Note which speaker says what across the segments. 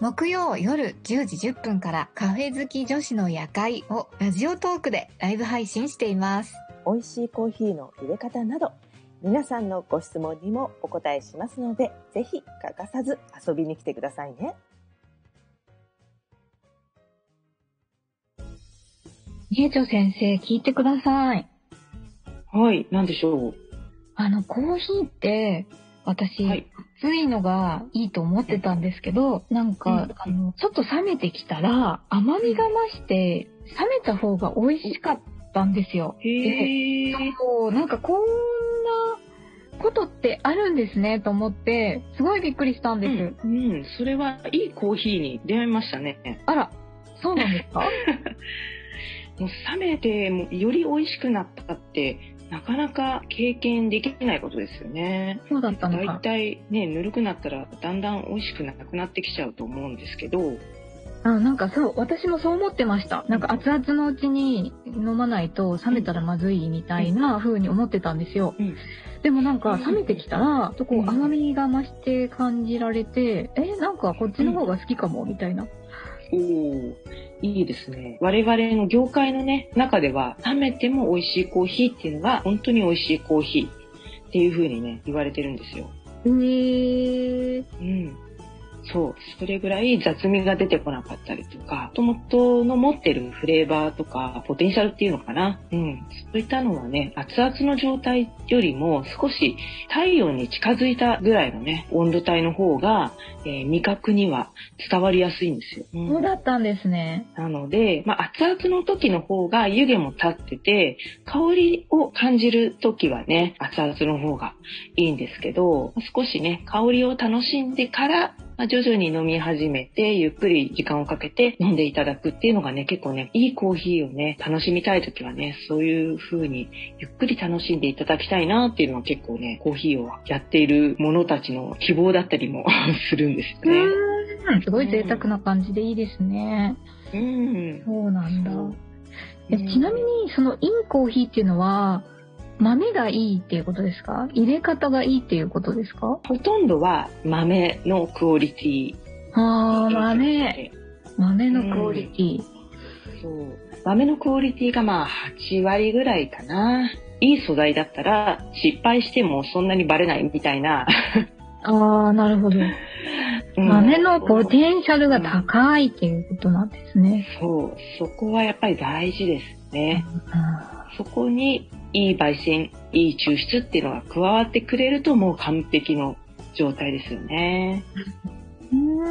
Speaker 1: 木曜夜10時10分からカフェ好き女子の夜会をラジオトークでライブ配信しています。
Speaker 2: 美味しいコーヒーの入れ方など皆さんのご質問にもお答えしますのでぜひ欠かさず遊びに来てくださいね。
Speaker 1: みえちょ先生、聞いてください。
Speaker 3: はい、なんでしょう？
Speaker 1: あの、コーヒーって、私、
Speaker 3: はい。
Speaker 1: 熱いのがいいと思ってたんですけど、なんか、
Speaker 3: うん
Speaker 1: あの、ちょっと冷めてきたら、甘みが増して、冷めた方が美味しかったんですよ。
Speaker 3: へえ。
Speaker 1: そう、なんかこんなことってあるんですね、と思って、すごいびっくりしたんです。
Speaker 3: うん、うん、それはいいコーヒーに出会いましたね。
Speaker 1: あら、そうなんですか？
Speaker 3: もう冷めてもより美味しくなったって、なかなか経験できないことですよね。
Speaker 1: そうだったの
Speaker 3: だい
Speaker 1: か。
Speaker 3: たいね、ぬるくなったらだんだん美味しくなくなってきちゃうと思うんですけど、
Speaker 1: あなんかそう、私もそう思ってました。なんか熱々のうちに飲まないと冷めたらまずいみたいな風に思ってたんですよ。
Speaker 3: うん
Speaker 1: でもなんか冷めてきたら、こ
Speaker 3: う
Speaker 1: うん甘みが増して感じられて、え、なんかこっちの方が好きかも、みたいな。
Speaker 3: おーいいですね。我々の業界のね、中では、冷めても美味しいコーヒーっていうのが、本当に美味しいコーヒーっていう風にね、言われてるんですよ。
Speaker 1: えー、
Speaker 3: うん。そう。それぐらい雑味が出てこなかったりとか、もともとの持ってるフレーバーとか、ポテンシャルっていうのかな。うん。そういったのはね、熱々の状態よりも少し体温に近づいたぐらいのね、温度帯の方が、えー味覚には伝わりやすいんですよ。うん
Speaker 1: そうだったんですね。
Speaker 3: なので、まあ、熱々の時の方が湯気も立ってて、香りを感じる時はね、熱々の方がいいんですけど、少しね、香りを楽しんでから、まあ徐々に飲み始めて、ゆっくり時間をかけて飲んでいただくっていうのがね、結構ね、いいコーヒーをね、楽しみたい時はね、そういう風にゆっくり楽しんでいただきたいなっていうのは結構ね、コーヒーをやっている者たちの希望だったりも するんですよね。
Speaker 1: すごい贅沢な感じでいいですね。
Speaker 3: うん。
Speaker 1: そうなんだ。ちなみに、そのいいコーヒーっていうのは、豆がいいっていうことですか？入れ方がいいっていうことですか？
Speaker 3: ほとんどは豆のクオリティ。
Speaker 1: あー、豆。豆のクオリティ。
Speaker 3: そう。豆のクオリティがまあ8割ぐらいかな。いい素材だったら失敗してもそんなにバレないみたいな。
Speaker 1: あー、なるほど。
Speaker 3: うん
Speaker 1: 豆のポテンシャルが高いっていうことなんですね。
Speaker 3: そう。そこはやっぱり大事ですね。
Speaker 1: あ
Speaker 3: そこにいい焙煎、いい抽出っていうのが加わってくれるともう完璧の状態ですよね。
Speaker 1: ーう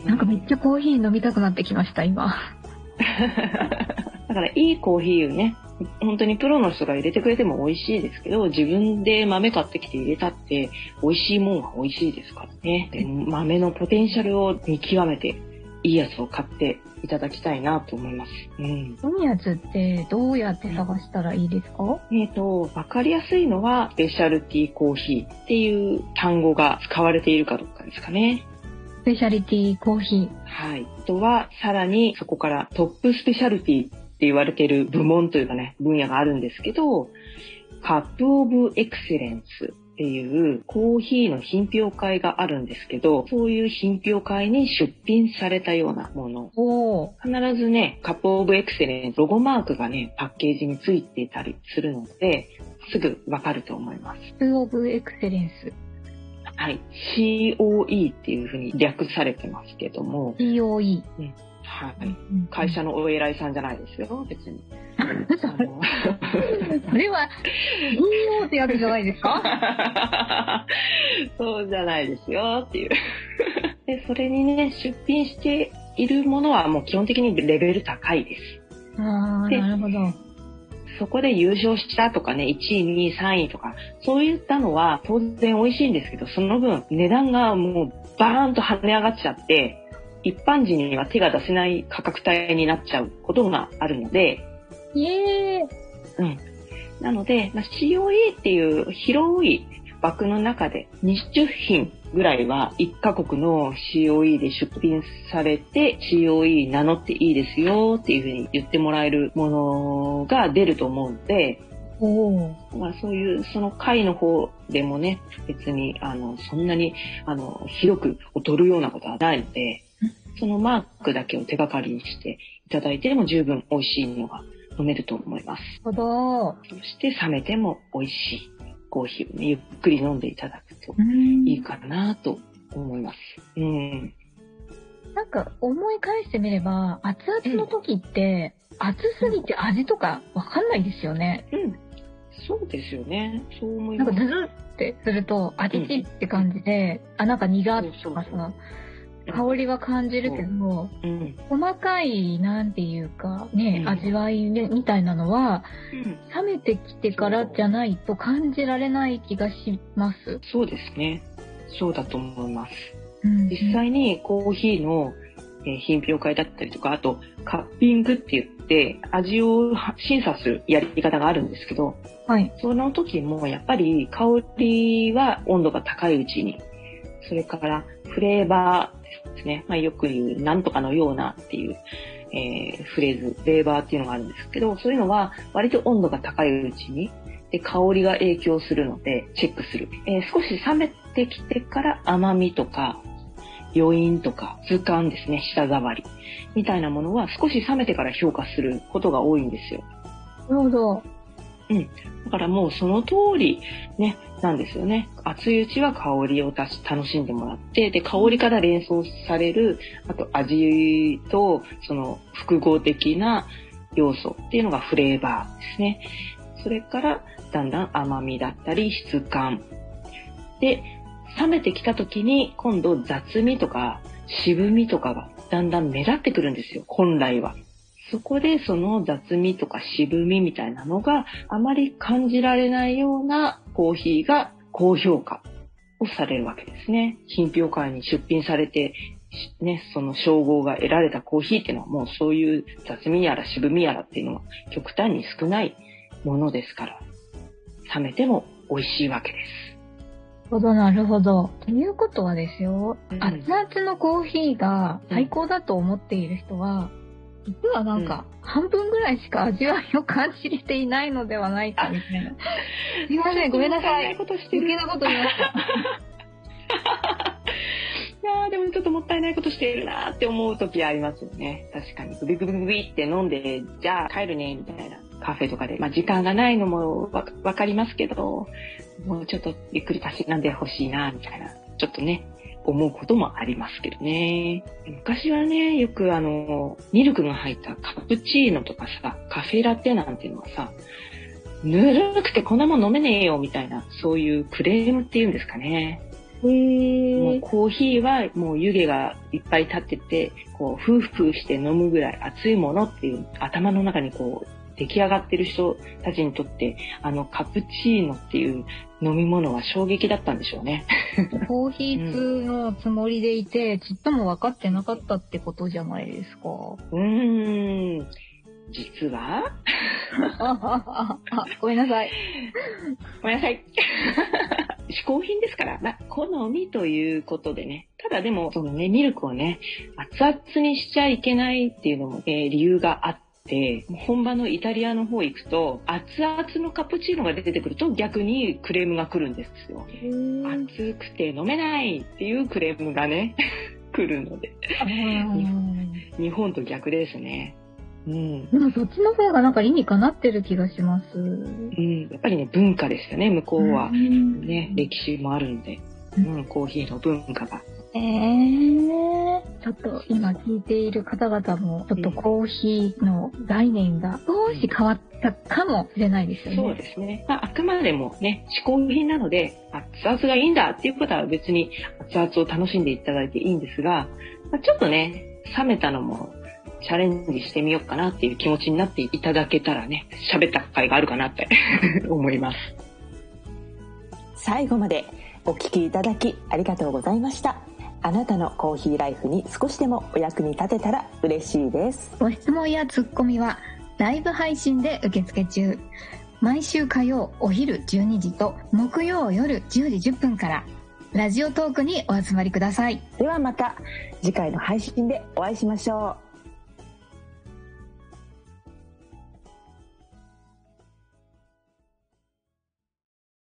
Speaker 1: ーんなんかめっちゃコーヒー飲みたくなってきました、今。
Speaker 3: だからいいコーヒーをね、本当にプロの人が入れてくれても美味しいですけど、自分で豆買ってきて入れたって、美味しいもんは美味しいですからね。で豆のポテンシャルを見極めて、いいやつを買っていただきたいなと思います。うん。
Speaker 1: いいやつってどうやって探したらいいですか？
Speaker 3: えっ、と、わかりやすいのは、スペシャルティーコーヒーっていう単語が使われているかどうかですかね。
Speaker 1: スペシャリティコーヒー。
Speaker 3: はい。あとは、さらにそこからトップスペシャルティって言われている部門というかね、分野があるんですけど、カップオブエクセレンスっていうコーヒーの品評会があるんですけど、そういう品評会に出品されたようなもの。必ずね、カップオブエクセレンス、ロゴマークがね、パッケージについていたりするので、すぐわかると思います。
Speaker 1: スオブエクセレンス。
Speaker 3: はい。COE っていうふうに略されてますけども、
Speaker 1: COE。
Speaker 3: はい。会社のお偉いさんじゃないですよ、別に。
Speaker 1: それは、CEO ってやつじゃないですか？
Speaker 3: そうじゃないですよっていう。で、それにね、出品しているものはもう基本的にレベル高いです。
Speaker 1: あー、
Speaker 3: で
Speaker 1: なるほど。
Speaker 3: そこで優勝したとかね、1位、2位、3位とか、そういったのは当然美味しいんですけど、その分値段がもうバーンと跳ね上がっちゃって、一般人には手が出せない価格帯になっちゃうことがあるので、
Speaker 1: イエーイ
Speaker 3: うん。なので、まあ、COE っていう広い枠の中で20品ぐらいは1カ国の COE で出品されて COE 名乗っていいですよっていうふうに言ってもらえるものが出ると思うので、まあ、そういうその会の方でもね別にあのそんなにあの広く劣るようなことはないのでそのマークだけを手がかりにしていただいても十分美味しいのが飲めると思います。
Speaker 1: ほど。
Speaker 3: そして冷めても美味しいコーヒーをねゆっくり飲んでいただくと
Speaker 1: うん
Speaker 3: いいかなと思います。うん。
Speaker 1: なんか思い返してみれば、熱々の時って、熱すぎて味とかわかんないですよね。
Speaker 3: うん。そうですよね。そう思い
Speaker 1: なん
Speaker 3: ます。
Speaker 1: かズズってすると、味ちって感じで、あ、なんか苦っとか
Speaker 3: そうそう
Speaker 1: さ、香りは感じるけど、
Speaker 3: うん。
Speaker 1: 細かい、なんていうか、ね、
Speaker 3: うん
Speaker 1: 味わいみたいなのは、
Speaker 3: うん。
Speaker 1: 冷めてきてからじゃないと感じられない気がします。
Speaker 3: そうですね。そうだと思います。
Speaker 1: うん
Speaker 3: 実際にコーヒーのえー品評会だったりとか、あとカッピングって言って味を審査するやり方があるんですけど、
Speaker 1: はい。
Speaker 3: その時もやっぱり香りは温度が高いうちに、それからフレーバーですね。まあ、よく言うなんとかのようなっていう、えーフレーズ、レーバーっていうのがあるんですけど、そういうのは割と温度が高いうちに、で、香りが影響するのでチェックする。えー少し冷めてきてから甘みとか余韻とか図鑑ですね、舌触りみたいなものは少し冷めてから評価することが多いんですよ。
Speaker 1: なるほど。
Speaker 3: うんだからもうその通りね、なんですよね。熱いうちは香りを楽しんでもらって、で、香りから連想される、あと味とその複合的な要素っていうのがフレーバーですね。それからだんだん甘みだったり質感。で、冷めてきた時に今度雑味とか渋みとかがだんだん目立ってくるんですよ、本来は。そこでその雑味とか渋みみたいなのがあまり感じられないようなコーヒーが高評価をされるわけですね。品評会に出品されて、しね、その称号が得られたコーヒーっていうのはもうそういう雑味やら渋みやらっていうのは極端に少ないものですから、冷めても美味しいわけです。
Speaker 1: なるほど、なるほど。ということはですよ、
Speaker 3: うん
Speaker 1: 熱々のコーヒーが最高だと思っている人は、実はなんか、半分ぐらいしか味わいを感じれていないのではないかみたいな。すいません、ごめんなさい。余計なこと言いました。
Speaker 3: いやーでもちょっともったいないことしているなーって思う時ありますよね。確かに。グビグビグビって飲んで、じゃあ帰るね、みたいな。カフェとかで。まあ時間がないのもわわかりますけど、もうちょっとゆっくりたしなんでほしいな、みたいな。ちょっとね、思うこともありますけどね。昔はね、よくあの、ミルクが入ったカプチーノとかさ、カフェラテなんていうのはさ、ぬるくてこんなもん飲めねえよ、みたいな、そういうクレームっていうんですかね。
Speaker 1: へ
Speaker 3: もう
Speaker 1: ー。
Speaker 3: コーヒーはもう湯気がいっぱい立ってて、こう、ふうふうして飲むぐらい熱いものっていう頭の中にこう、出来上がってる人たちにとって、あのカプチーノっていう飲み物は衝撃だったんでしょうね。
Speaker 1: コーヒー通のつもりでいて、ちっとも分かってなかったってことじゃないですか。
Speaker 3: うーん。実は、
Speaker 1: あ ごめんなさい。
Speaker 3: ごめんなさい。嗜好品ですから、まあ、好みということでね。ただでも、そのね、ミルクをね、熱々にしちゃいけないっていうのも、えー理由があって、本場のイタリアの方行くと、熱々のカプチーノが出てくると逆にクレームが来るんですよ。熱くて飲めないっていうクレームがね、来るので。日本と逆ですね。うん。
Speaker 1: でもそっちの方がなんか理にかなってる気がします。
Speaker 3: うん、やっぱりね、文化ですよね、向こうは。ね、歴史もあるんで、うん、コーヒーの文化が。
Speaker 1: えー、ちょっと今聞いている方々も、ちょっとコーヒーの概念が少し変わったかもしれないですよね。
Speaker 3: そうですね。まあ、あくまでもね、嗜好品なので、熱々がいいんだっていうことは別に熱々を楽しんでいただいていいんですが、まあ、ちょっとね、冷めたのもチャレンジしてみようかなっていう気持ちになっていただけたらね、喋った甲斐があるかなって 思います。
Speaker 2: 最後までお聞きいただきありがとうございました
Speaker 3: あなたのコーヒーライフに少しでもお役に立てたら嬉しいです。
Speaker 4: ご質問やツッコミはライブ配信で受付中。毎週火曜お昼12時と木曜夜10時10分から。ラジオトークにお集まりください。
Speaker 3: ではまた次回の配信でお会いしましょう